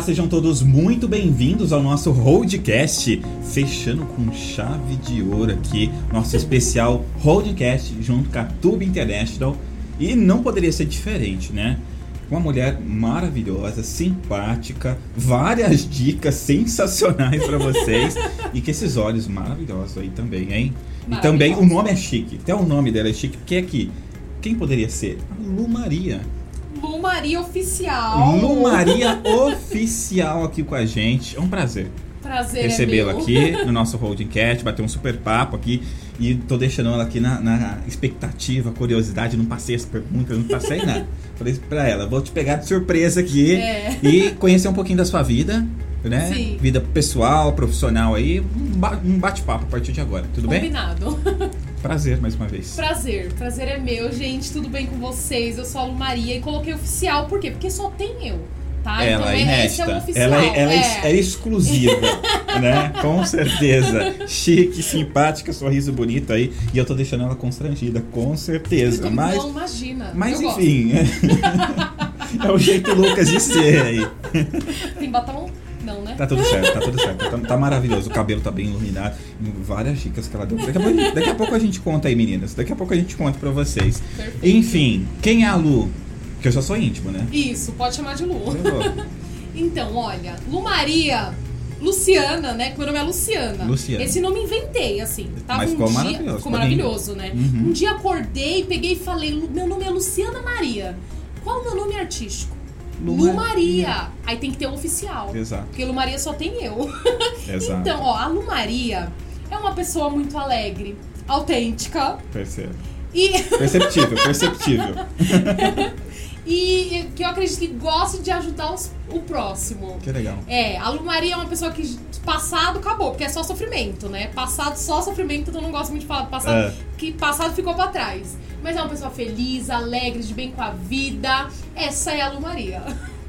Olá, sejam todos muito bem-vindos ao nosso Roadcast, fechando com chave de ouro aqui, nosso especial Roadcast junto com a Tube International. E não poderia ser diferente, né? Uma mulher maravilhosa, simpática, várias dicas sensacionais para vocês e com esses olhos maravilhosos aí também, hein? E também o nome é chique, até o nome dela é chique, porque aqui, quem poderia ser? A Lu Maria. Lu Maria Oficial. Lu Maria Oficial aqui com a gente. É um prazer Prazer recebê-la é aqui no nosso Holding Cat, bater um super papo aqui. E tô deixando ela aqui na, na expectativa, curiosidade. Não passei as perguntas, não passei nada. Falei pra ela, vou te pegar de surpresa aqui É. e conhecer um pouquinho da sua vida, né? Sim. Vida pessoal, profissional aí. Um ba- um bate-papo a partir de agora, tudo bem? Combinado. Prazer mais uma vez. Prazer, prazer é meu, gente. Tudo bem com vocês? Eu sou a Lu Maria e coloquei oficial, por quê? Porque só tem eu, tá? Ela é então é- é inédita. oficial. ela é, ela é ex- é. é exclusiva, né? Com certeza. Chique, simpática, sorriso bonito aí. E eu tô deixando ela constrangida, com certeza. Mas, não, imagina. mas eu gosto. enfim. é o jeito Lucas de ser aí. Tem batom? Tá tudo certo, tá tudo certo. Tá, tá maravilhoso. O cabelo tá bem iluminado. Várias dicas que ela deu. Daqui a, pouco, daqui a pouco a gente conta aí, meninas. Daqui a pouco a gente conta pra vocês. Perfeito. Enfim, quem é a Lu? Que eu já sou íntimo, né? Isso, pode chamar de Lu. Então, olha, Lu Maria, Luciana, né? Que meu nome é Luciana. Luciana. Esse nome inventei, assim. Tava Mas um ficou dia, maravilhoso, Ficou ficou maravilhoso, né? Uhum. Um dia acordei, peguei e falei, "Lu- meu nome é Luciana Maria. Qual o meu nome artístico? Lu Lu, Maria. Maria. Aí tem que ter o oficial. Exato, Porque Lu Maria só tem eu. exato. Então, ó, a Lu Maria é uma pessoa muito alegre, autêntica Percebo. e, Perceptível, perceptível. e que eu acredito que gosta de ajudar os- o próximo. Que legal. É, a Lu Maria é uma pessoa que passado acabou, porque é só sofrimento, né? Passado só sofrimento, então eu não gosto muito de falar do passado, É. que passado ficou pra trás. Mas é uma pessoa feliz, alegre, de bem com a vida. Essa é a Lu Maria.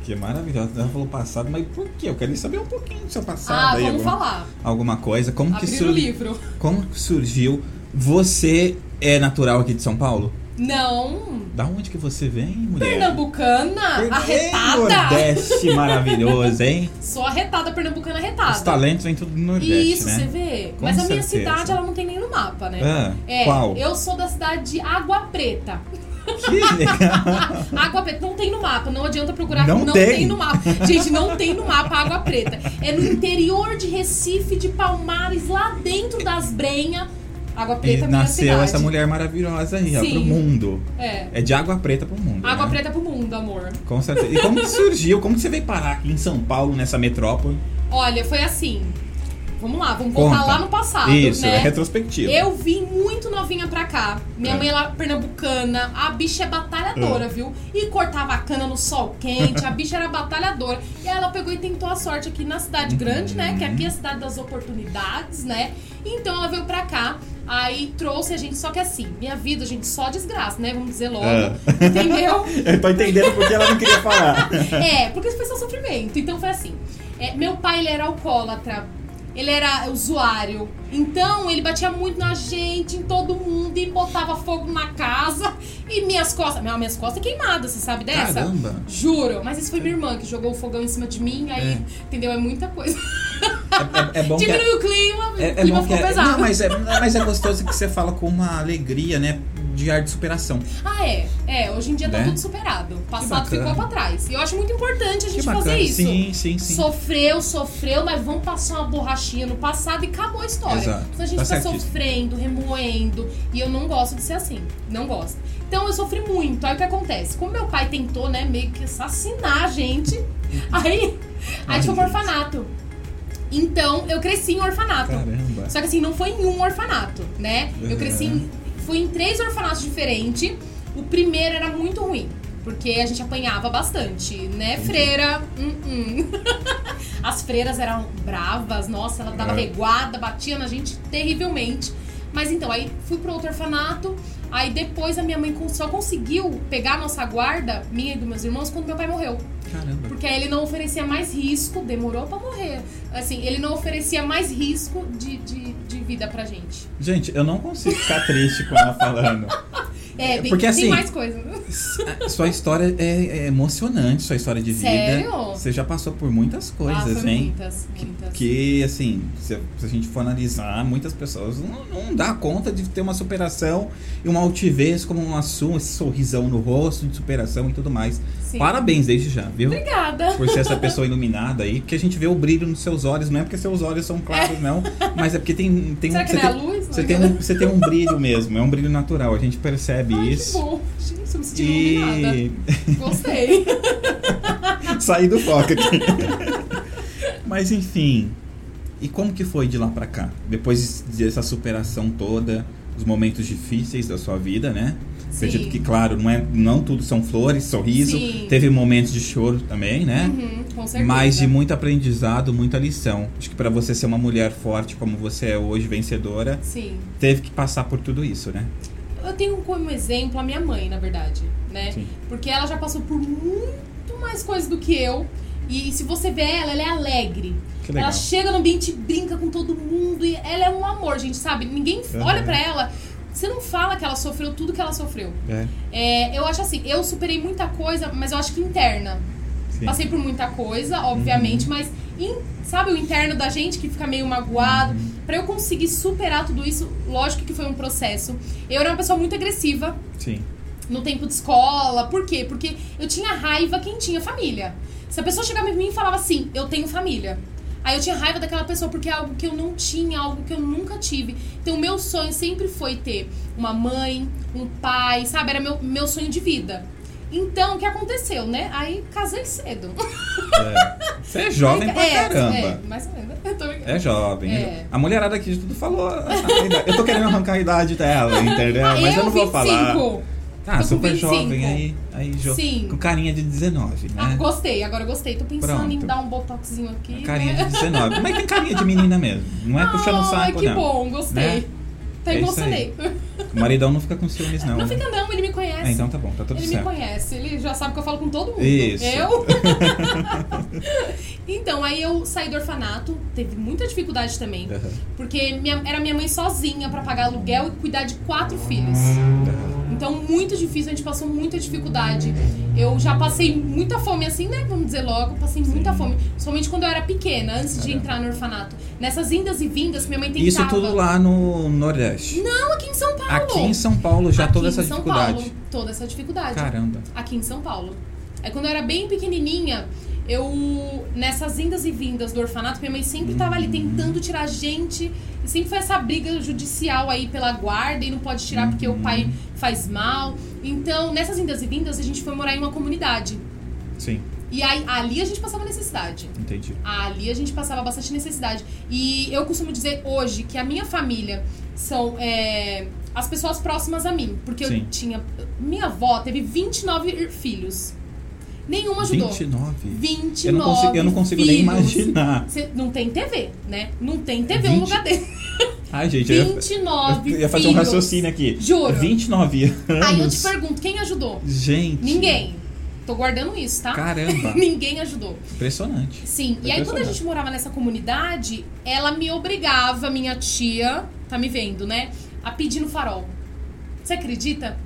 Que maravilhoso. Ela falou passado, mas por quê? Eu queria saber um pouquinho do seu passado Ah, aí. vamos alguma, falar. alguma coisa. Como que, sur- o livro. como que surgiu? Você é natural aqui de São Paulo? Não. Da onde que você vem, mulher? Pernambucana, arretada. Nordeste maravilhoso, hein? Sou arretada, pernambucana arretada. Os talentos vêm tudo do Nordeste, Isso, né? você vê. Com Mas a minha certeza. cidade, ela não tem nem no mapa, né? Ah, É, qual? eu sou da cidade de Água Preta. Que legal. Água Preta não tem no mapa, não adianta procurar, Não não, tem. tem. no mapa. Gente, não tem no mapa Água Preta. É no interior de Recife, de Palmares, lá dentro das Brenhas. Água E Preta minha nasceu essa mulher maravilhosa aí, ó, Sim. pro mundo. É. É de água preta pro mundo. Água né? Preta pro mundo, amor. Com certeza. E como que surgiu? Como que você veio parar aqui em São Paulo, nessa metrópole? Olha, foi assim. Vamos lá, vamos voltar Conta. lá no passado, Isso, né? é retrospectiva. Eu vim muito novinha pra cá. Minha É. mãe é pernambucana. A bicha é batalhadora, viu? E cortava a cana no sol quente. A bicha era batalhadora. E ela pegou e tentou a sorte aqui na cidade grande, né? Que aqui é a cidade das oportunidades, né? Então ela veio pra cá. Aí trouxe a gente, só que assim, minha vida, gente, só desgraça, né? Vamos dizer logo. É. Entendeu? Eu tô entendendo porque ela não queria falar. É, porque foi só sofrimento. Então foi assim. é, meu pai, ele era alcoólatra. Ele era usuário. Então, ele batia muito na gente, em todo mundo, e botava fogo na casa. E minhas costas... Minha, minhas costas queimadas, você sabe dessa? Caramba. Juro. Mas isso foi minha irmã que jogou o fogão em cima de mim. Aí, É. entendeu? É muita coisa. É, é- é bom que... Diminuiu o clima, É, o é clima bom que ficou é, pesado. não, mas é, mas é gostoso que você fala com uma alegria, né? De ar de superação. Ah, é. É, hoje em dia tá Né? tudo superado. O passado ficou pra trás. E eu acho muito importante a gente fazer isso. Sim, sim, sim. Sofreu, sofreu, mas vamos passar uma borrachinha no passado e acabou a história. Exato. Então a gente Tá certíssimo. sofrendo, remoendo. E eu não gosto de ser assim. Não gosto. Então eu sofri muito. Aí o que acontece? Como meu pai tentou, né, meio que assassinar a gente, aí a gente foi pro orfanato. Então eu cresci em orfanato. Caramba. Só que assim, não foi em um orfanato, né? Uhum. Eu cresci em, fui em três orfanatos diferentes. O primeiro era muito ruim, porque a gente apanhava bastante, né? Freira, hum, hum. As freiras eram bravas, nossa, ela dava É. reguada, batia na gente terrivelmente. Mas então, aí fui pro outro orfanato, aí depois a minha mãe só conseguiu pegar a nossa guarda, minha e dos meus irmãos, quando meu pai morreu. Caramba. Porque ele não oferecia mais risco, demorou pra morrer. Assim, ele não oferecia mais risco de, de, de vida pra gente. Gente, eu não consigo ficar triste com ela falando. É, tem, Porque, assim, tem mais coisa. Sua história é, é emocionante, sua história de vida. Sério? Você já passou por muitas coisas, hein? muitas, muitas. Que, assim, se, a gente for analisar, muitas pessoas não, não dá conta de ter uma superação e uma altivez como uma sua, esse sorrisão no rosto de superação e tudo mais. Sim. Parabéns desde já, viu? Obrigada. Por ser essa pessoa iluminada aí, porque a gente vê o brilho nos seus olhos, não é porque seus olhos são claros, não, mas é porque tem, tem Será que você não é a tem, luz? Você tem, um, você tem um brilho mesmo, é um brilho natural, a gente percebe Ai, isso. que bom. Gente, eu me senti iluminada. E Gostei. saí do foco aqui. Mas enfim, e como que foi de lá pra cá? Depois dessa superação toda, os momentos difíceis da sua vida, né? Acredito que, claro, não, é, não tudo são flores, sorriso. Sim. Teve momentos de choro também, né? Uhum, com certeza. Mas de muito aprendizado, muita lição. Acho que pra você ser uma mulher forte como você é hoje, vencedora, Sim. teve que passar por tudo isso, né? Eu tenho como exemplo a minha mãe, na verdade, né? Sim. Porque ela já passou por muito mais coisas do que eu. E se você vê ela, ela é alegre. Ela chega no ambiente, brinca com todo mundo e ela é um amor, gente, sabe? Ninguém Uhum. olha pra ela, você não fala que ela sofreu tudo que ela sofreu. É, É, eu acho assim, eu superei muita coisa, mas eu acho que interna. sim. Passei por muita coisa, obviamente, mas in- sabe o interno da gente que fica meio magoado? Pra eu conseguir superar tudo isso, lógico que foi um processo. Eu era uma pessoa muito agressiva Sim. no tempo de escola. Por quê? Porque eu tinha raiva quem tinha família. Se a pessoa chegava em mim e falava assim, eu tenho família. Aí eu tinha raiva daquela pessoa porque é algo que eu não tinha, algo que eu nunca tive. Então o meu sonho sempre foi ter uma mãe, um pai, sabe? Era meu, meu sonho de vida. Então, o que aconteceu, né? Aí casei cedo. É. Você é jovem pra é, caramba. É, mais ou menos. Eu tô... É jovem. É. A mulherada aqui de tudo falou. Eu tô querendo arrancar a idade dela, entendeu? Ah, Mas eu, não vou 25. falar. Ah, Tô com super 25. jovem aí, aí jo- Sim. com carinha de 19, né? Ah, gostei, agora gostei. Tô pensando em Pronto. dar um botoxinho aqui. Carinha né? de 19. Mas tem carinha de menina mesmo. Não é puxando o Ai, saco, que não. bom, gostei. Né? Até É isso aí. emocionei. O maridão não fica com ciúmes, não. Não né? fica não, ele me conhece. É, então tá bom, tá tudo ele certo. me conhece, ele já sabe que eu falo com todo mundo. Isso. Eu? então, aí eu saí do orfanato, teve muita dificuldade também. Porque minha- era minha mãe sozinha pra pagar aluguel e cuidar de quatro filhos. aham. Então, muito difícil, a gente passou muita dificuldade. Eu já passei muita fome assim, né? Vamos dizer logo, passei muita fome. Somente quando eu era pequena, antes de Caramba. entrar no orfanato. Nessas indas e vindas, minha mãe tentava... Isso tudo lá no Nordeste. Não, aqui em São Paulo. Aqui em São Paulo já Aqui toda em essa São dificuldade. Paulo, toda essa dificuldade. Caramba. Aqui em São Paulo. Aí quando eu era bem pequenininha, eu nessas indas e vindas do orfanato, minha mãe sempre tava ali tentando tirar gente. Sempre foi essa briga judicial aí pela guarda e não pode tirar porque o pai faz mal. Então, nessas indas e vindas, a gente foi morar em uma comunidade. Sim, E aí, ali a gente passava necessidade. entendi. Ali a gente passava bastante necessidade. E eu costumo dizer hoje que a minha família são é, as pessoas próximas a mim. Porque Sim. eu tinha. Minha avó teve 29 filhos. Nenhuma ajudou. 29? 29 Eu não consigo, eu não consigo nem imaginar. Cê- não tem TV, né? Não tem TV um 20? lugar desse. Ai, gente, eu ia, 29 eu ia fazer um filhos. raciocínio aqui. Juro. 29 anos. Aí eu te pergunto, quem ajudou? Gente. Ninguém. Tô guardando isso, tá? Caramba. Ninguém ajudou. Impressionante. Sim, e aí quando a Impressionante. gente morava nessa comunidade, ela me obrigava, minha tia, tá me vendo, né? A pedir no farol. Você acredita?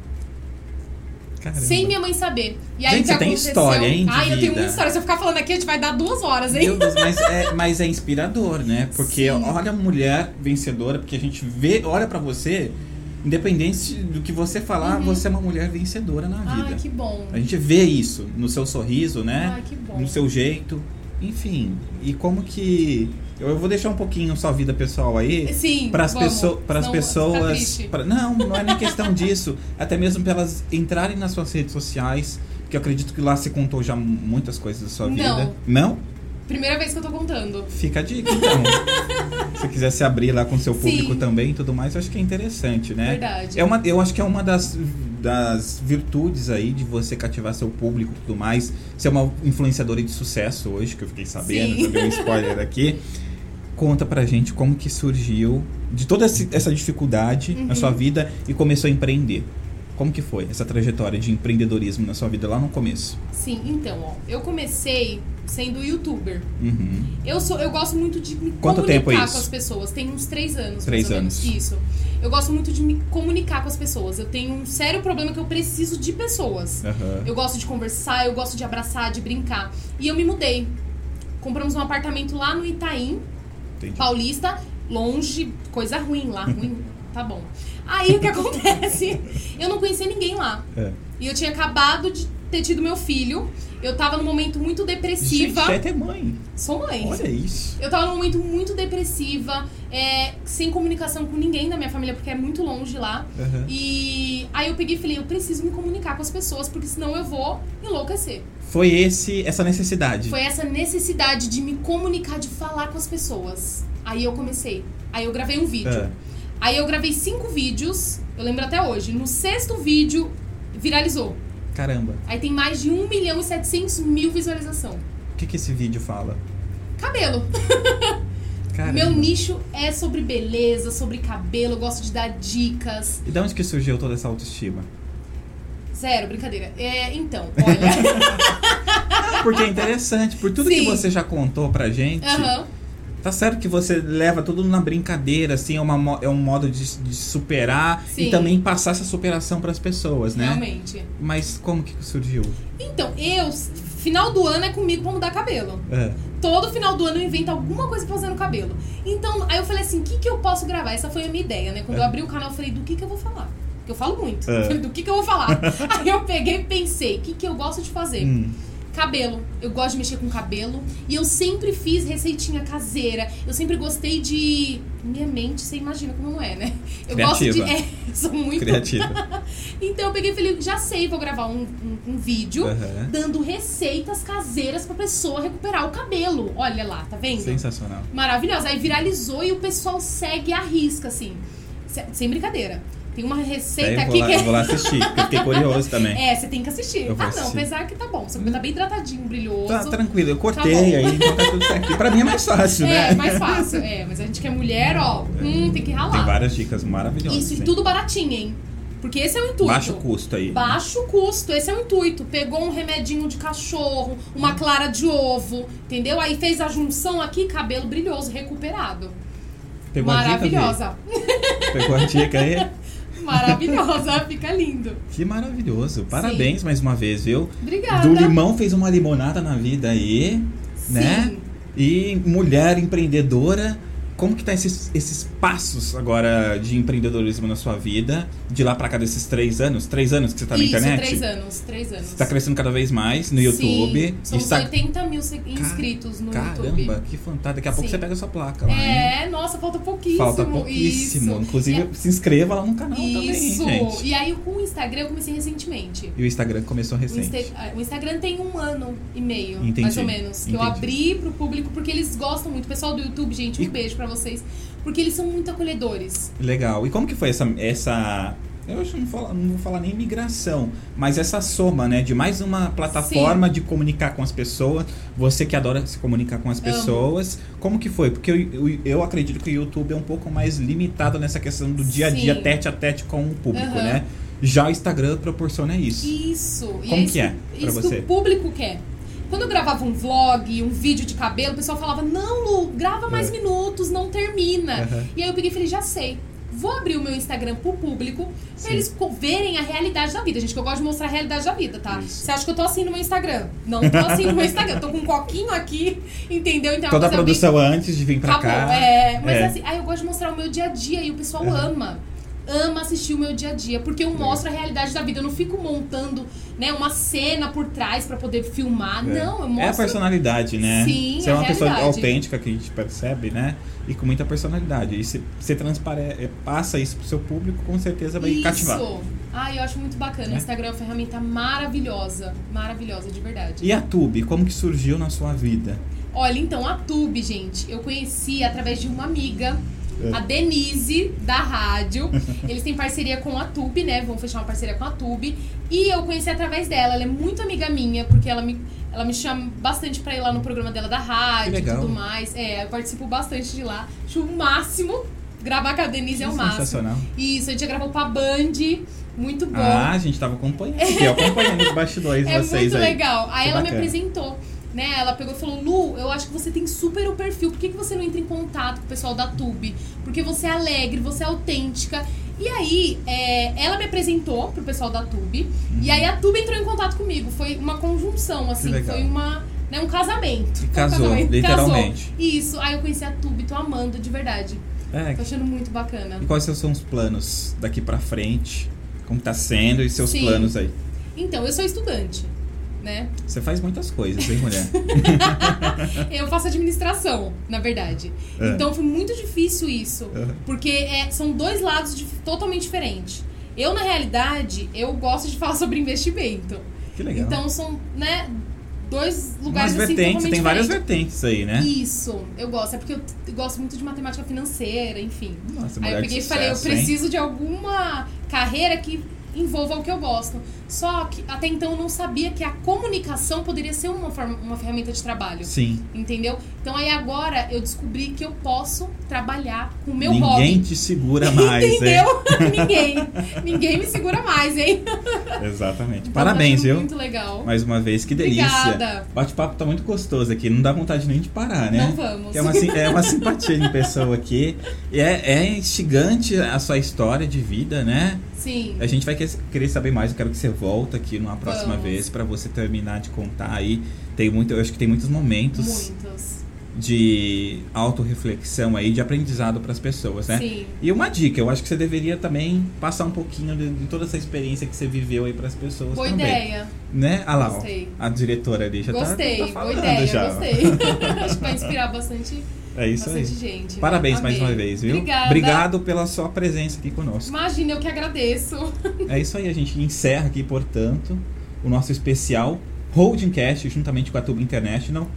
Caramba. Sem minha mãe saber. E aí Gente, você tem aconteceu? história, hein, Ai, eu tenho muita história. Se eu ficar falando aqui, a gente vai dar duas horas, hein? Deus, mas é, mas é inspirador, né? Porque Sim. olha a mulher vencedora, porque a gente vê, olha pra você, independente do que você falar, você é uma mulher vencedora na vida. Uhum. Ai, que bom. A gente vê isso no seu sorriso, né? Ai, que bom. No seu jeito. Enfim, e como que. Eu eu vou deixar um pouquinho sua vida pessoal aí. Sim, Para as pessoas, para as pessoas, não, não é nem questão disso. Até mesmo para elas entrarem nas suas redes sociais, que eu acredito que lá você contou já muitas coisas da sua Não. vida. Não? Primeira vez que eu tô contando. Fica a dica, então. se você quiser se abrir lá com o seu público Sim. também e tudo mais, eu acho que é interessante, né? Verdade. É uma, eu acho que é uma das, das virtudes aí de você cativar seu público e tudo mais. Ser uma influenciadora de sucesso hoje, que eu fiquei sabendo, Sim. já dei um spoiler aqui. Conta pra gente como que surgiu de toda essa dificuldade na Uhum. sua vida e começou a empreender. Como que foi essa trajetória de empreendedorismo na sua vida lá no começo? Sim, então, ó, eu comecei sendo youtuber. Uhum. Eu sou, eu gosto muito de me Quanto comunicar tempo é com as pessoas. Tem uns três anos. mais Três ou menos. anos. Isso. Eu gosto muito de me comunicar com as pessoas. Eu tenho um sério problema que eu preciso de pessoas. Aham. Eu gosto de conversar, eu gosto de abraçar, de brincar. E eu me mudei. Compramos um apartamento lá no Itaim, Entendi. Paulista, longe, coisa ruim lá, ruim, tá bom. Aí o que acontece? Eu não conhecia ninguém lá. É. E eu tinha acabado de ter tido meu filho. Eu tava num momento muito depressiva. Gente, é mãe. Sou mãe. Olha isso. Eu tava num momento muito depressiva, é, sem comunicação com ninguém da minha família, porque é muito longe lá. Aham. E aí eu peguei e falei, eu preciso me comunicar com as pessoas, porque senão eu vou enlouquecer. Foi esse, essa necessidade. Foi essa necessidade de me comunicar, de falar com as pessoas. Aí eu comecei. Aí eu gravei um vídeo. É. Aí eu gravei cinco vídeos, eu lembro até hoje. No sexto vídeo, viralizou. Caramba. Aí tem mais de 1 milhão e 700 mil visualização. O que, que esse vídeo fala? Cabelo. Caramba. Meu nicho é sobre beleza, sobre cabelo, eu gosto de dar dicas. E de onde que surgiu toda essa autoestima? Zero, brincadeira. É, então, olha. Porque é interessante, por tudo que Sim. você já contou pra gente, Aham. Tá certo que você leva tudo na brincadeira, assim, é, uma, é um modo de, de superar Sim. e também passar essa superação pras pessoas, né? Realmente. Mas como que surgiu? Então, eu, final do ano é comigo pra mudar cabelo. É. Todo final do ano eu invento alguma coisa pra fazer no cabelo. Então, aí eu falei assim, o que, que eu posso gravar? Essa foi a minha ideia, né? Quando eu É. abri o canal, eu falei, do que, que eu vou falar? Porque eu falo muito. É. Eu falei, do que, que eu vou falar? aí eu peguei e pensei, o que, que eu gosto de fazer? Hum. Cabelo. Eu gosto de mexer com cabelo. E eu sempre fiz receitinha caseira. Eu sempre gostei de. Minha mente, você imagina como é, né? Eu gosto de. Criativa. É, sou muito. Criativa. Então eu peguei e falei, já sei, vou gravar um, um, um vídeo Aham. dando receitas caseiras pra pessoa recuperar o cabelo. Olha lá, tá vendo? Sensacional. Maravilhosa. Aí viralizou e o pessoal segue a risca, assim. Se- Sem brincadeira. Tem uma receita aqui lá, que eu vou lá assistir, porque eu fiquei curioso também. É, você tem que assistir. Eu Ah, não, assistir. apesar que tá bom. Seu cabelo tá bem hidratadinho, brilhoso. Tá tranquilo, eu Tá cortei bom. aí, então tá tudo certo. Pra mim é mais fácil, né? É, mais fácil. É, mas a gente que é mulher, ó, hum, tem que ralar. Tem várias dicas maravilhosas. Isso, e hein? tudo baratinho, hein? Porque esse é o intuito. Baixo custo aí. Baixo custo, esse é o intuito. Pegou um remedinho de cachorro, uma clara de ovo, entendeu? Aí fez a junção aqui, cabelo brilhoso, recuperado. Pegou a dica, Maravilhosa. Pegou a dica aí? Maravilhosa, fica lindo. Que maravilhoso. Parabéns mais uma vez, viu? Obrigada. Do limão fez uma limonada na vida aí, né? Sim. E mulher empreendedora. Como que tá esses, esses passos agora de empreendedorismo na sua vida? De lá pra cá desses três anos? Três anos que você tá na Isso, internet? três anos, três anos. Você tá crescendo cada vez mais no YouTube. Sim, somos Está- 80 mil inscritos no Caramba, YouTube. que fantástico. Daqui a pouco Sim. você pega a sua placa lá, hein? É, nossa, falta pouquíssimo. Falta pouquíssimo. Isso. Inclusive, se inscreva lá no canal Isso. também, gente. E aí com o Instagram eu comecei recentemente. E o Instagram começou O, recente. Insta- ah, o Instagram tem um ano e meio, Entendi, mais ou menos. Que eu entendi. abri pro público porque eles gostam muito. O pessoal do YouTube, gente, um E- beijo pra vocês. Porque eles são muito acolhedores. Legal. E como que foi essa. essa eu acho que não, falo- não vou falar nem migração, mas essa soma, né? De mais uma plataforma de comunicar com as pessoas. Você que adora se comunicar com as Amo. pessoas. Como que foi? Porque eu, eu, eu acredito que o YouTube é um pouco mais limitado nessa questão do dia a dia, Sim. tete a tete com o público, Aham. né? Já o Instagram proporciona isso. Isso. E Como isso, que é pra isso você? que o público quer. Quando eu gravava um vlog, um vídeo de cabelo, o pessoal falava: Não, Lu, grava mais É. minutos, não termina. Aham. E aí eu peguei e falei: Já sei. Vou abrir o meu Instagram pro público pra Sim. eles verem a realidade da vida. Gente, que eu gosto de mostrar a realidade da vida, tá? Isso. Você acha que eu tô assim no meu Instagram? Não tô assim no meu Instagram. Eu tô com um coquinho aqui, entendeu? Então, Toda a coisa bem- produção antes de vir pra Acabou. cá. É, mas É. assim, aí eu gosto de mostrar o meu dia a dia e o pessoal Uhum. ama. Ama assistir o meu dia a dia, porque eu mostro a realidade da vida. Eu não fico montando, né, uma cena por trás pra poder filmar. É. Não, eu É a mostro. personalidade, né? Sim, Você é a uma pessoa realidade. autêntica que a gente percebe, né? E com muita personalidade. E se você transpare... é, passa isso pro seu público, com certeza vai Isso. cativar. Ah, eu acho muito bacana. O Instagram é uma ferramenta maravilhosa. Maravilhosa, de verdade. E a Tube, como que surgiu na sua vida? Olha, então, a Tube, gente, eu conheci através de uma amiga, É. a Denise, da rádio. Eles têm parceria com a Tube, né? Vão fechar uma parceria com a Tube. E eu conheci através dela. Ela é muito amiga minha, porque ela me, ela me chama bastante pra ir lá no programa dela da rádio e tudo mais. É, eu participo bastante de lá. Acho o máximo. Gravar com a Denise é o máximo. Sensacional. Isso, a gente já gravou pra Band. Muito bom. Ah, a gente tava acompanhando. Eu acompanhando os bastidores é vocês muito aí. legal. Aí ela bacana. me apresentou. Né? Ela pegou e falou: Lu, eu acho que você tem super o perfil. Por que, que você não entra em contato com o pessoal da Tube? Porque você é alegre, você é autêntica. E aí, é, ela me apresentou pro pessoal da Tube. E aí a Tube entrou em contato comigo. Foi uma conjunção, assim. Foi uma, né, um casamento. Um casou, casamento. literalmente. Casou. Isso. Aí eu conheci a Tube, tô amando, de verdade. É, Tô achando muito bacana. E quais são os planos daqui pra frente? Como tá sendo e seus Sim. planos aí? Então, eu sou estudante. Né? Você faz muitas coisas, hein, mulher? Eu faço administração, na verdade. É. Então foi muito difícil isso. Uhum. Porque é, são dois lados dif- totalmente diferentes. Eu, na realidade, eu gosto de falar sobre investimento. Que legal. Então são, né, dois lugares assim vertentes, tem várias diferentes. vertentes aí, né? Isso, eu gosto. É porque eu gosto muito de matemática financeira, enfim. Nossa, Aí eu de peguei e falei, eu sucesso, hein? preciso de alguma carreira que envolva o que eu gosto. Só que até então eu não sabia que a comunicação poderia ser uma, forma, uma ferramenta de trabalho. Sim. Entendeu? Então aí agora eu descobri que eu posso trabalhar com o meu Ninguém hobby. te segura mais, hein? Entendeu? Ninguém. Ninguém me segura mais, hein? Exatamente. Então, Parabéns, tá viu? Muito legal. Mais uma vez, que delícia. Obrigada. Bate-papo tá muito gostoso aqui, não dá vontade nem de parar, né? Não vamos. É uma, é uma simpatia de pessoa aqui. E é, é instigante a sua história de vida, né? Sim. A gente vai que- querer saber mais. Eu quero que você volta aqui numa próxima Vamos. vez pra você terminar de contar aí. Tem muito, eu acho que tem muitos momentos Muitos. de autorreflexão aí, de aprendizado pras pessoas, né? Sim. E uma dica, eu acho que você deveria também passar um pouquinho de, de toda essa experiência que você viveu aí pras pessoas Boa também. ideia. Né? Ah lá, ó, a diretora ali já tá- gostei. tá, boa falando ideia. já. Gostei. Acho que vai inspirar bastante, É isso aí. bastante gente. né? Parabéns mais Amei. uma vez, viu? Obrigada. Obrigado pela sua presença aqui conosco. Imagina, eu que agradeço. É isso aí, a gente encerra aqui, portanto, o nosso especial Holding Cast, juntamente com a Tuba International,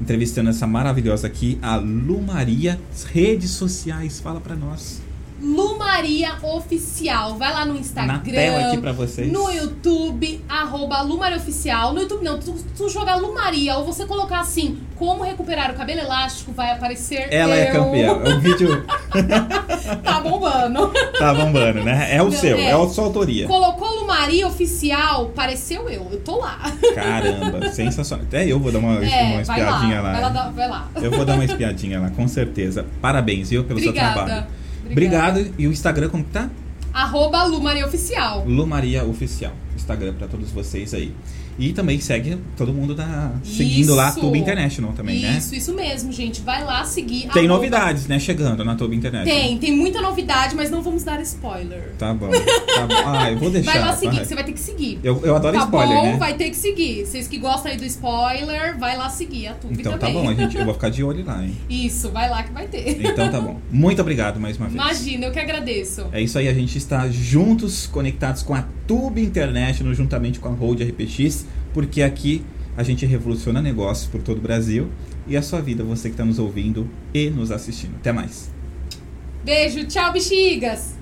entrevistando essa maravilhosa aqui, a Lu Maria. Redes sociais, fala pra nós. Lu Maria Oficial. Vai lá no Instagram. Na tela aqui pra vocês. No YouTube, arroba Lu Maria Oficial. No YouTube não, tu, tu jogar Lu Maria ou você colocar assim, como recuperar o cabelo elástico, vai aparecer Ela é eu. campeã. O vídeo Tá bombando. tá bombando, né? É o Não, seu, é. é. a sua autoria. Colocou Lu Maria Oficial, pareceu eu. Eu tô lá. Caramba, sensacional. Até eu vou dar uma, uma É, vai lá. espiadinha lá. Vai lá, vai lá. Eu vou dar uma espiadinha lá, com certeza. Parabéns, viu, pelo seu Obrigada. trabalho. Obrigado. E o Instagram como que tá? Arroba Lu Maria Oficial. Lu Maria Oficial. Instagram pra todos vocês aí. E também segue todo mundo da seguindo lá a Isso. Tuba International também, né? Isso, isso mesmo, gente. Vai lá seguir. Tem novidades, né, chegando na Tuba International. Tem, tem muita novidade, mas não vamos dar spoiler. Tá bom. Tá bom. Ah, eu vou deixar. vai lá seguir, vai. você vai ter que seguir. Eu, eu adoro tá spoiler, bom, né? vai ter que seguir. Vocês que gostam aí do spoiler, vai lá seguir a Tube Então tá também. bom, a gente, eu vou ficar de olho lá, hein? Isso, vai lá que vai ter. Então tá bom. Muito obrigado mais uma vez. Imagina, eu que agradeço. É isso aí, a gente está juntos, conectados com a Tube International, juntamente com a Hold RPX, porque aqui a gente revoluciona negócios por todo o Brasil e a sua vida, você que está nos ouvindo e nos assistindo. Até mais. Beijo, tchau, bexigas!